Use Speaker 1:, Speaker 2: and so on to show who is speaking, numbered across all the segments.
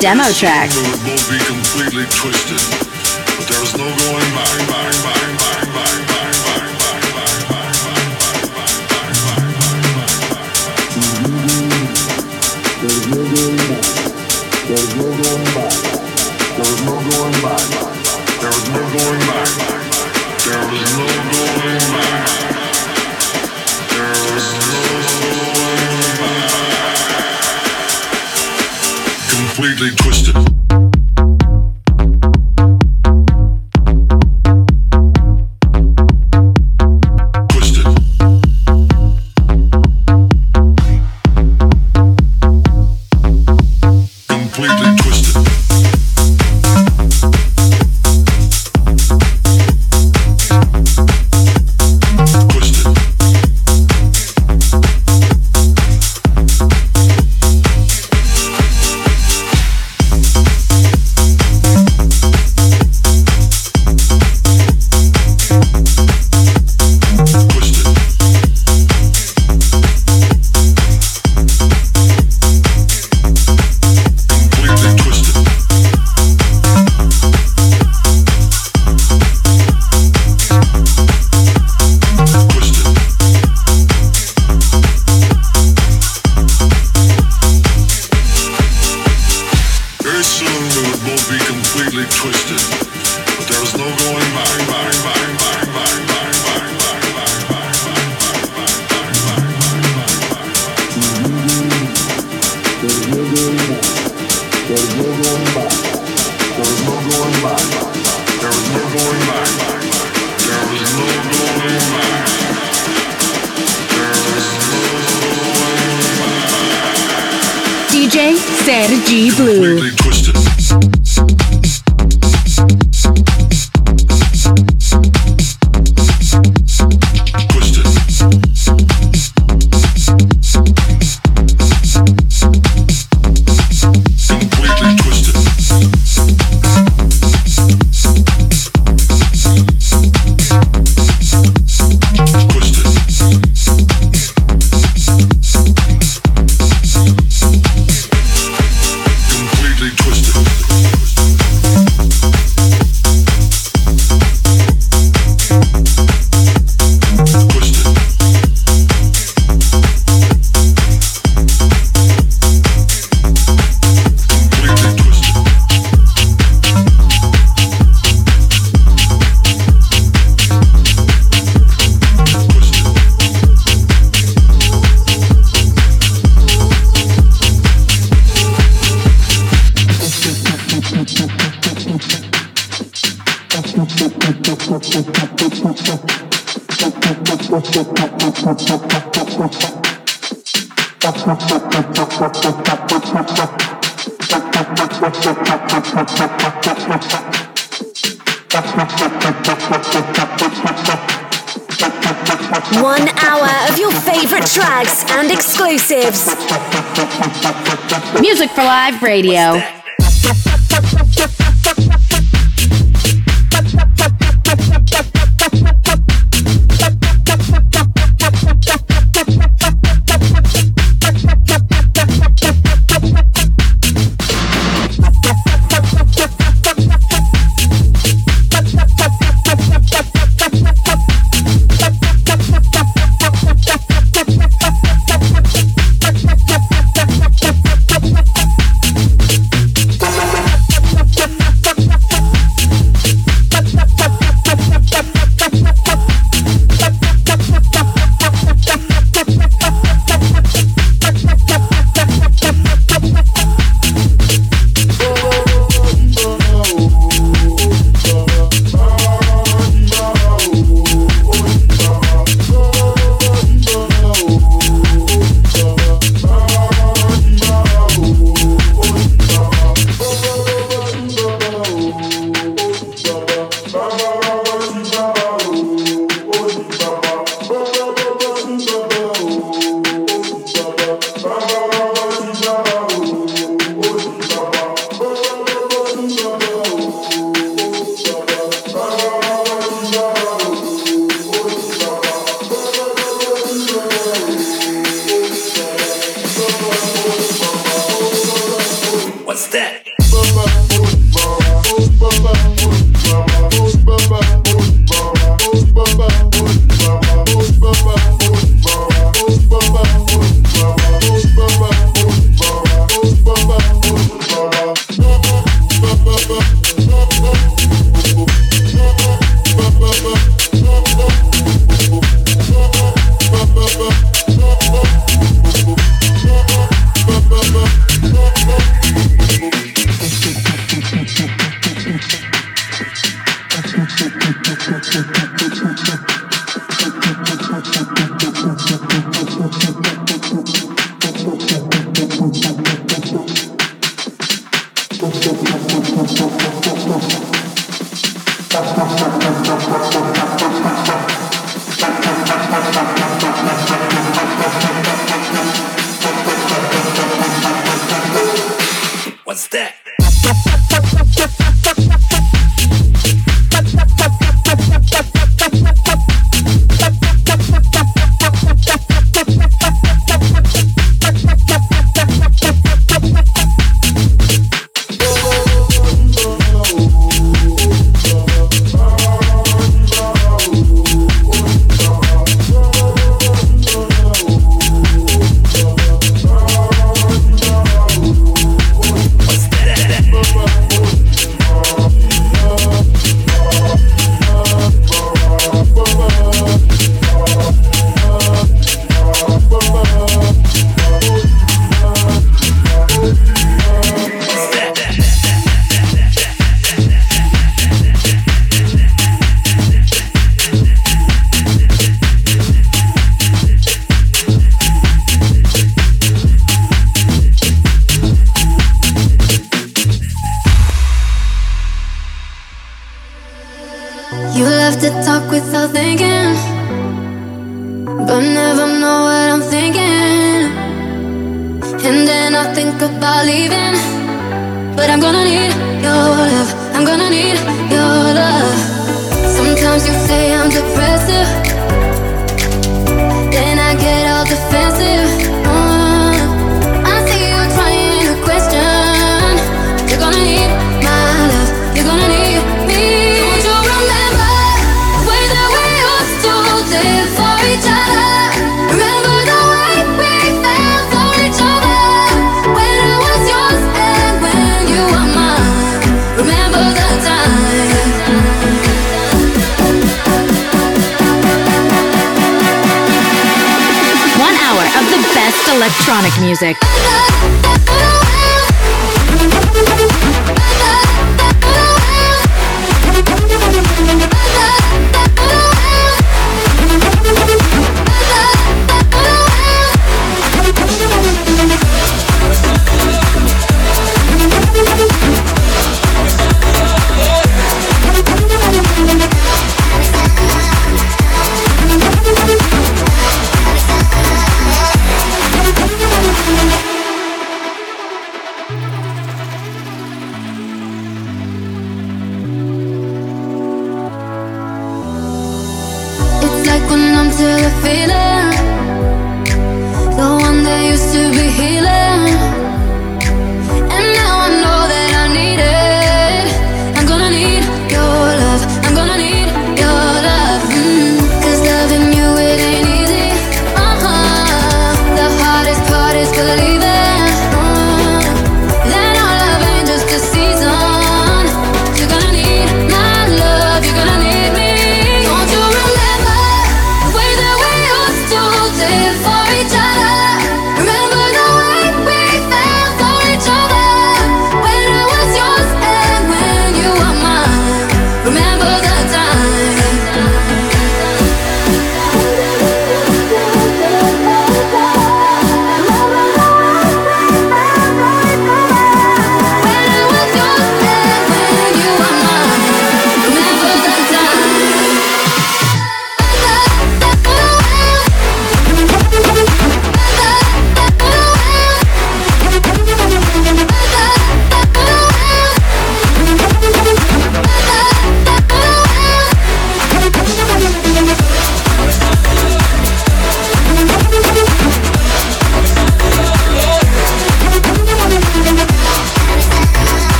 Speaker 1: demo track.
Speaker 2: completely twisted.
Speaker 1: Radio.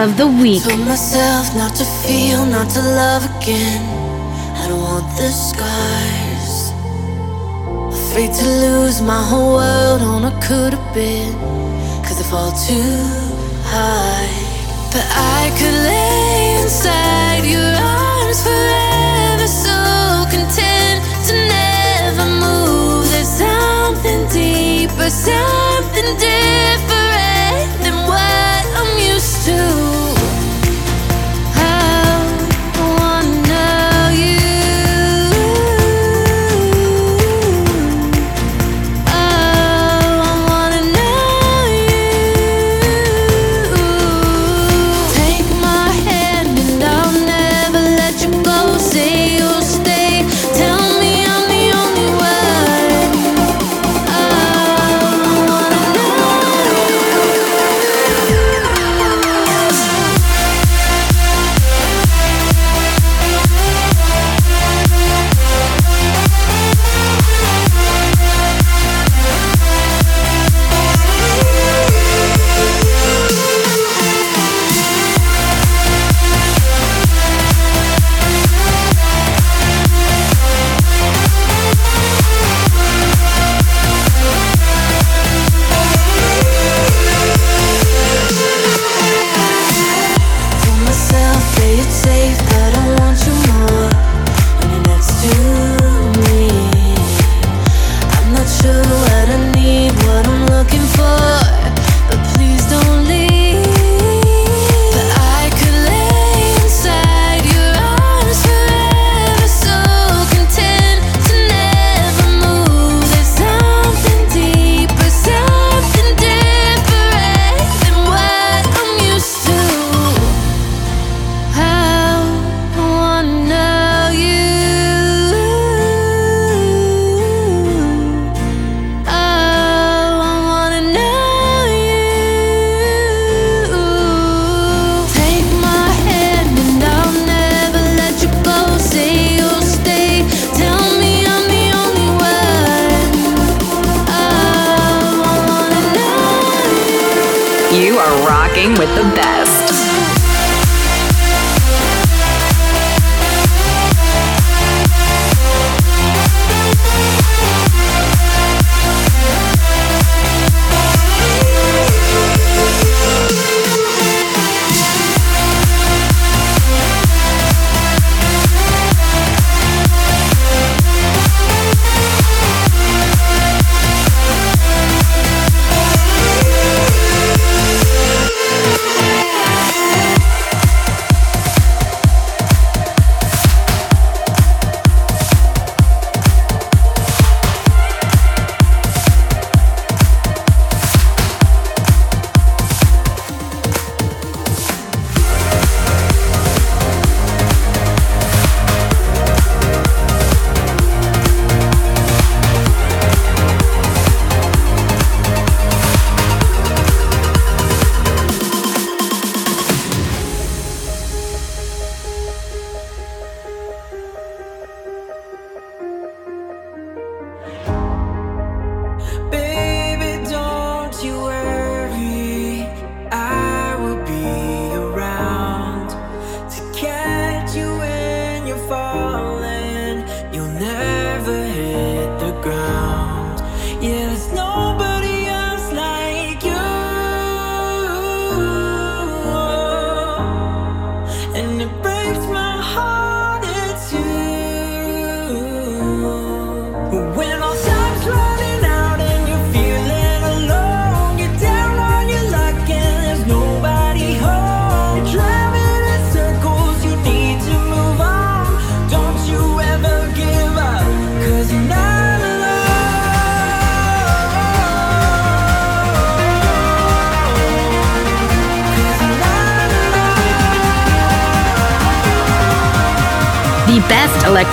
Speaker 3: Of the week.
Speaker 4: Told myself not to feel, not to love again. I don't want the scars. Afraid to lose my whole world on a could have been. Cause I fall too high. But I could lay inside your arms forever, so content to never move. There's something deeper, something different to.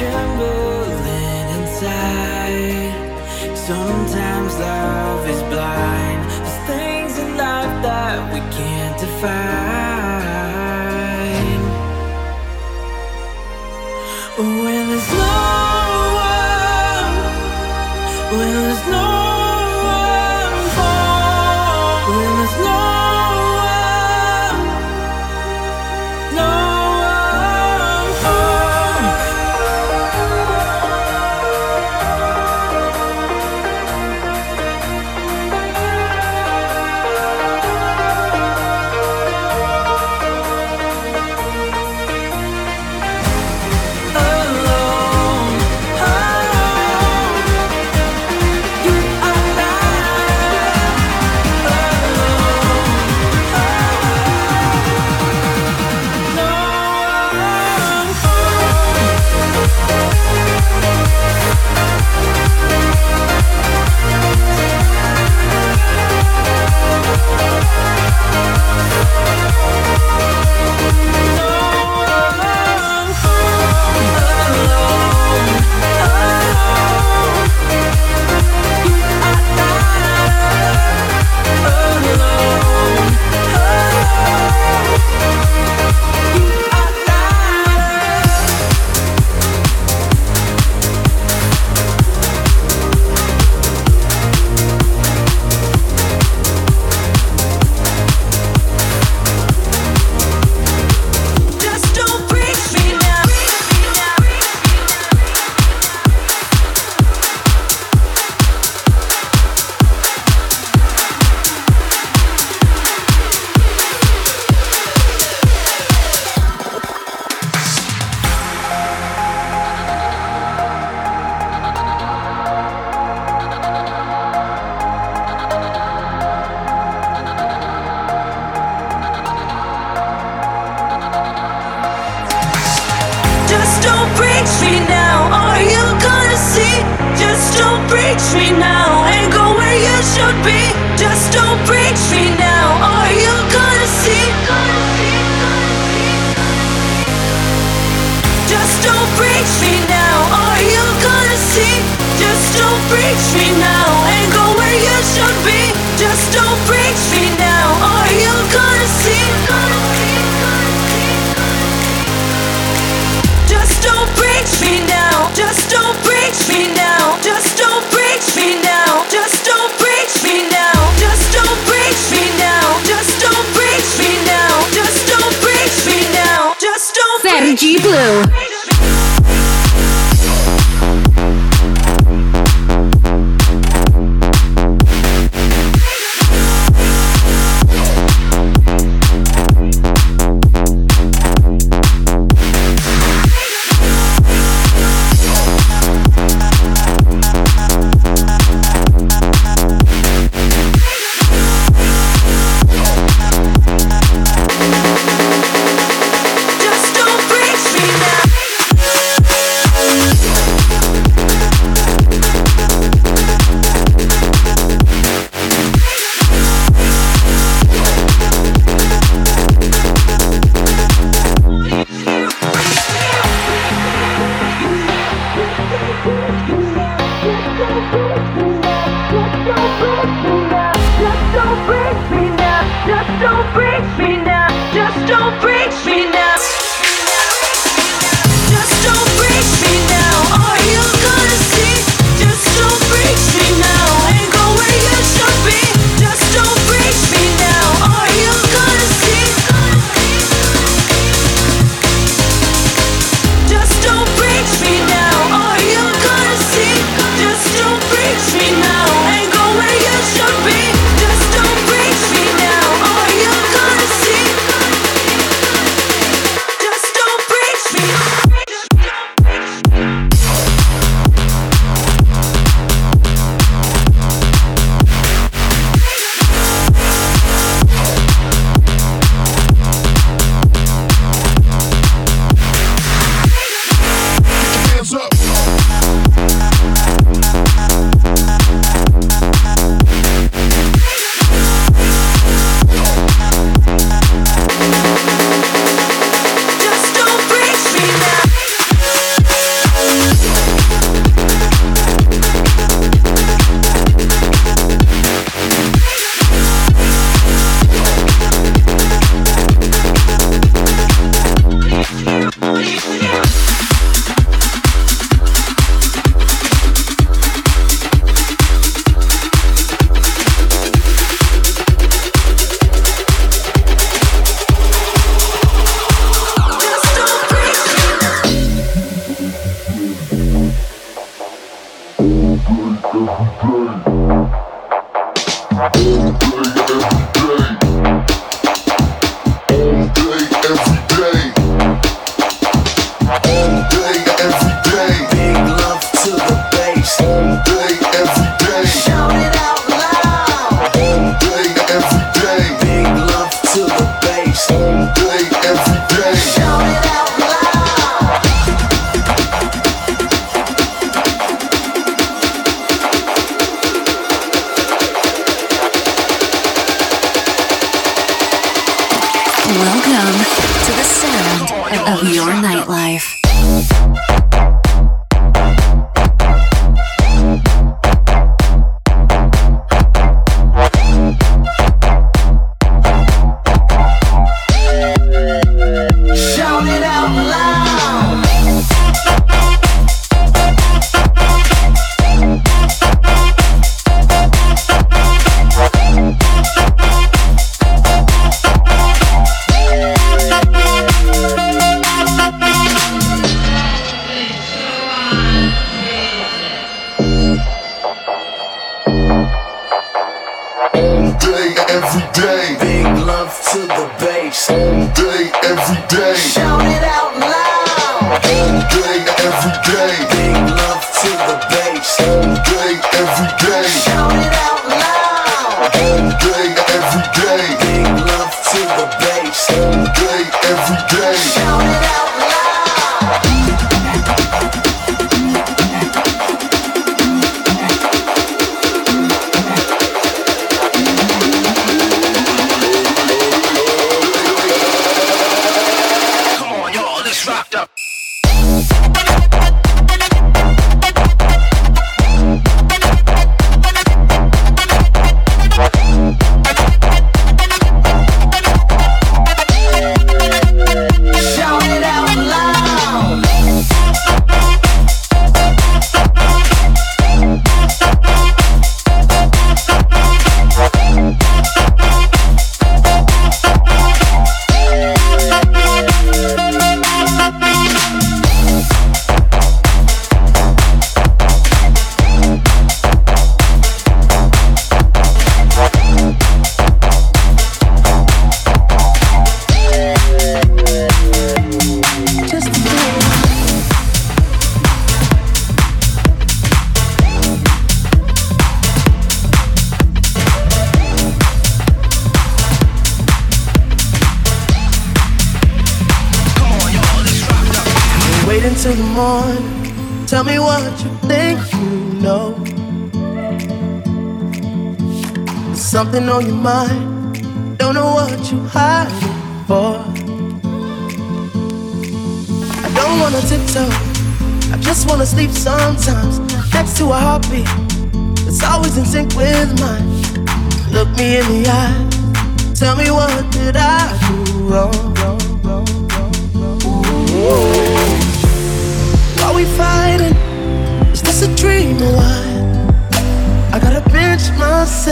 Speaker 5: trembling inside. Sometimes love is blind. There's things in life that we can't define. alone. Oh. It's all day, every day. Shout it out loud.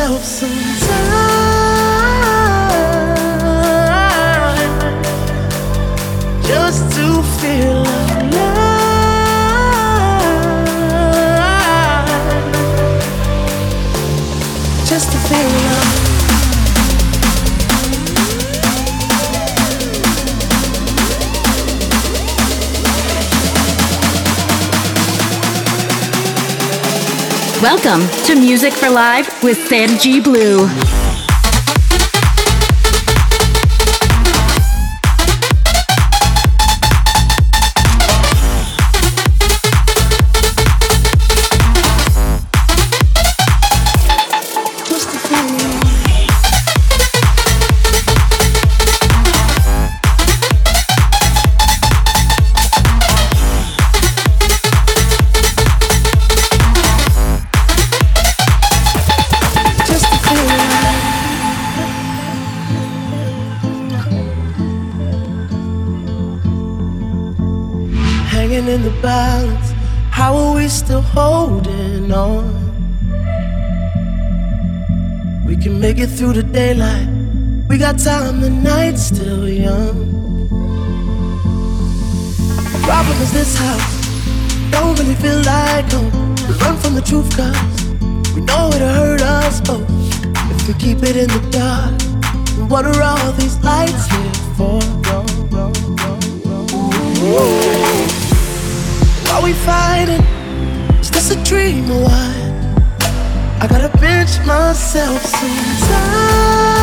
Speaker 5: help someone.
Speaker 3: Welcome to Music for Live with Sergi Blue.
Speaker 5: it through the daylight. We got time, the night's still young. The problem is this house, don't really feel like home. We run from the truth, cause we know it'll hurt us both. If we keep it in the dark, what are all these lights here for? Are we fighting? Is this a dream or what? I gotta pinch myself sometimes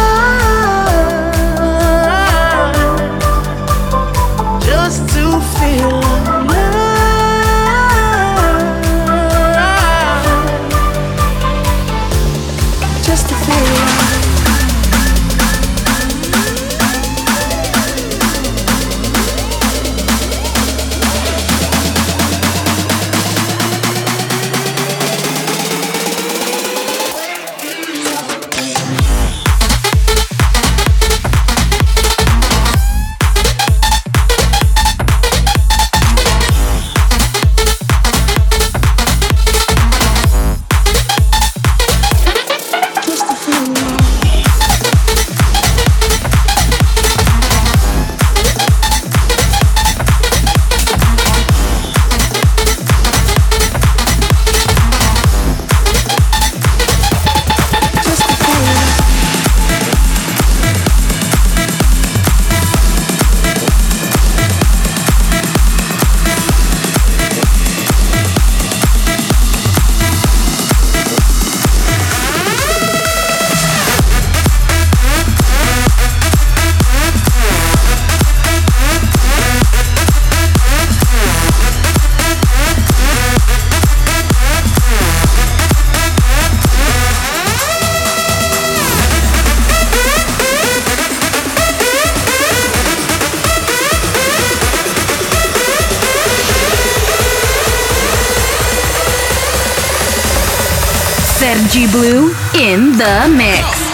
Speaker 5: mix.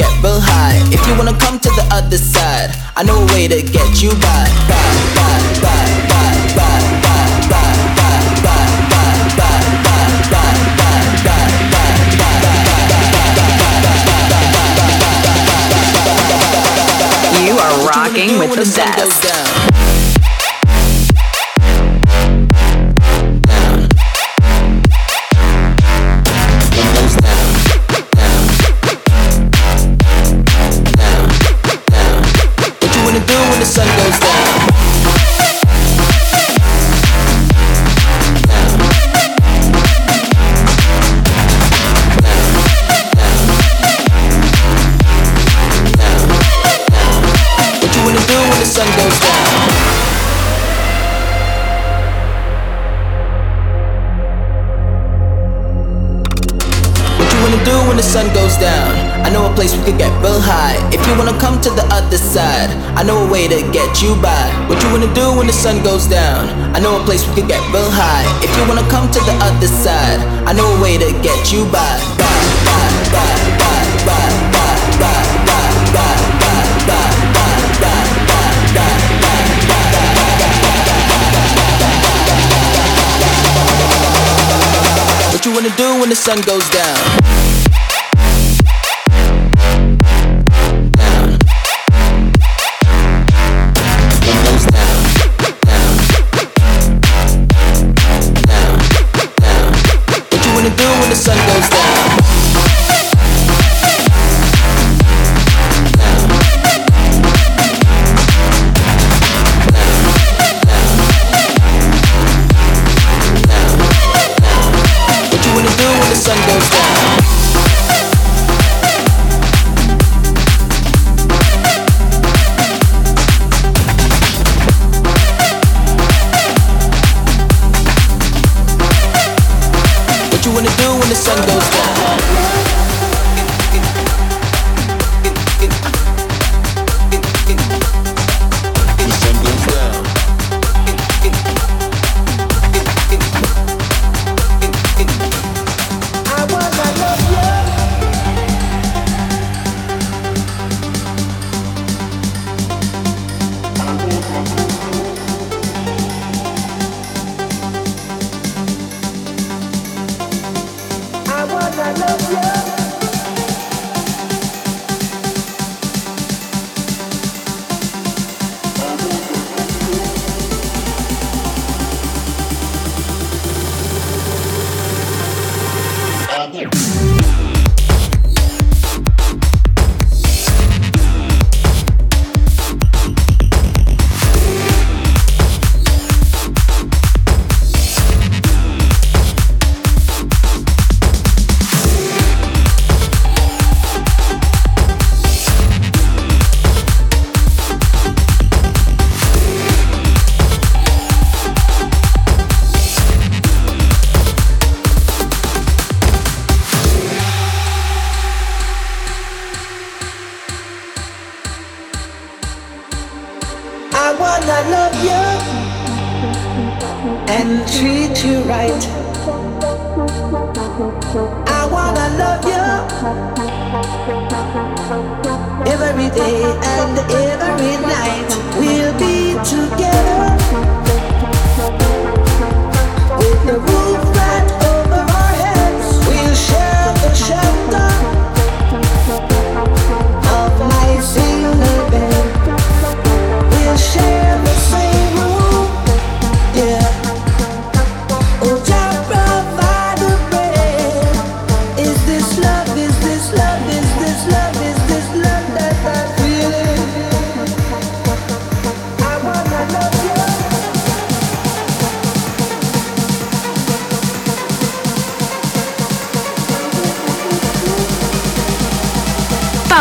Speaker 5: get real high. If you wanna come to the
Speaker 3: other side, I
Speaker 6: know a way to get you by. By, by, by, by, by,
Speaker 1: You are rocking with
Speaker 3: the best. I know a way to get
Speaker 6: you by. What you wanna do when the sun goes down? I know a place we could get real high. If you wanna come to the other side, I know a way to get you by. What you wanna do when the sun goes down?
Speaker 7: And treat you right. I wanna love you every day and every night. We'll be together with the roof right over our heads. We'll share the shelter of bed. We'll share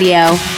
Speaker 8: Radio.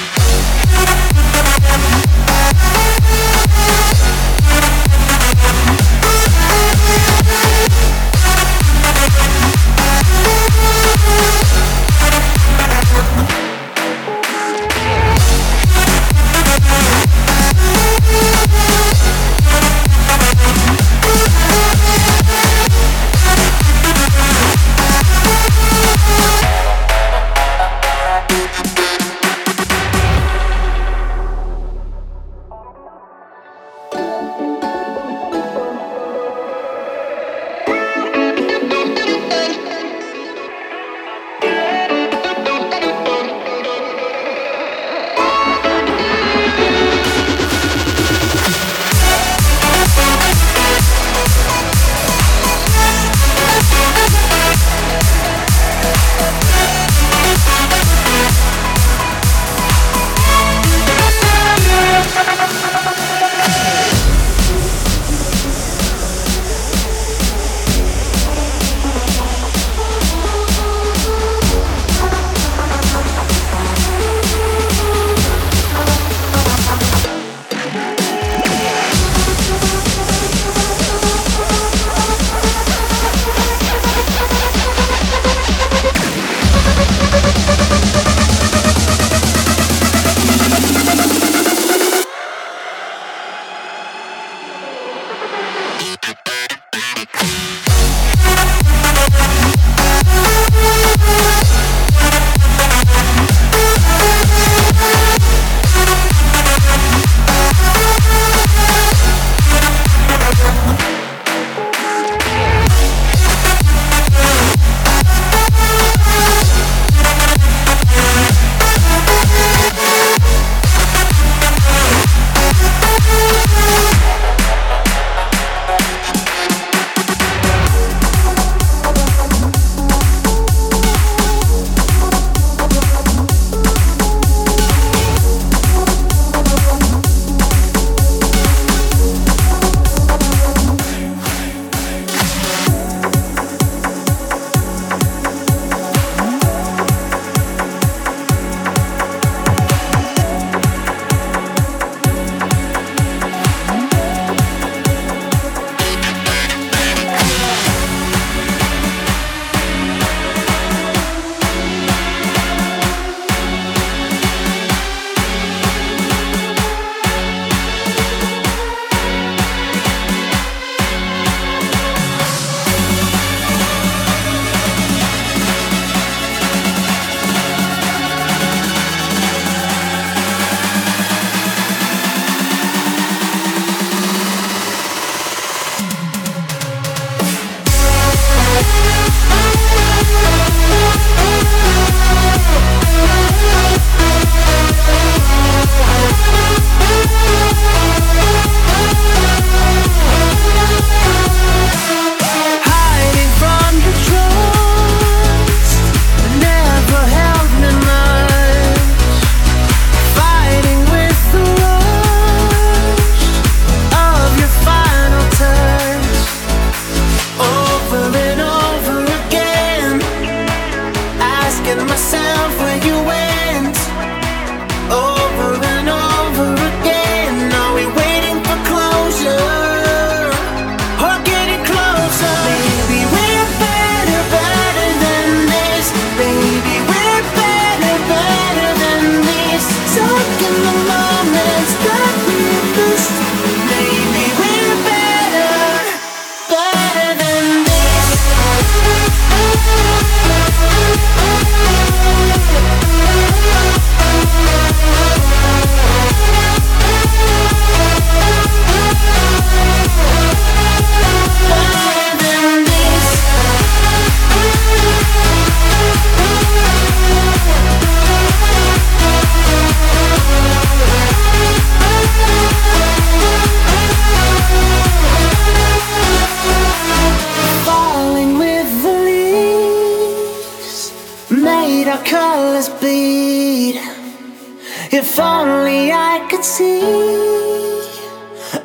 Speaker 8: see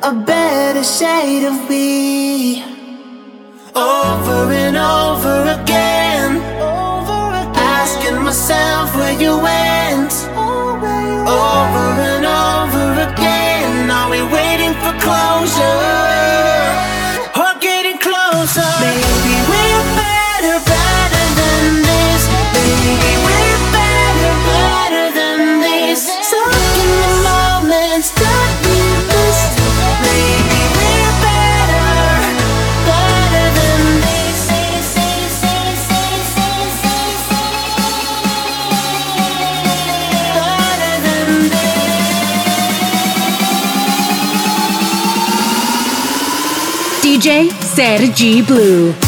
Speaker 8: a better shade of me.
Speaker 1: DJ Sergi Blue.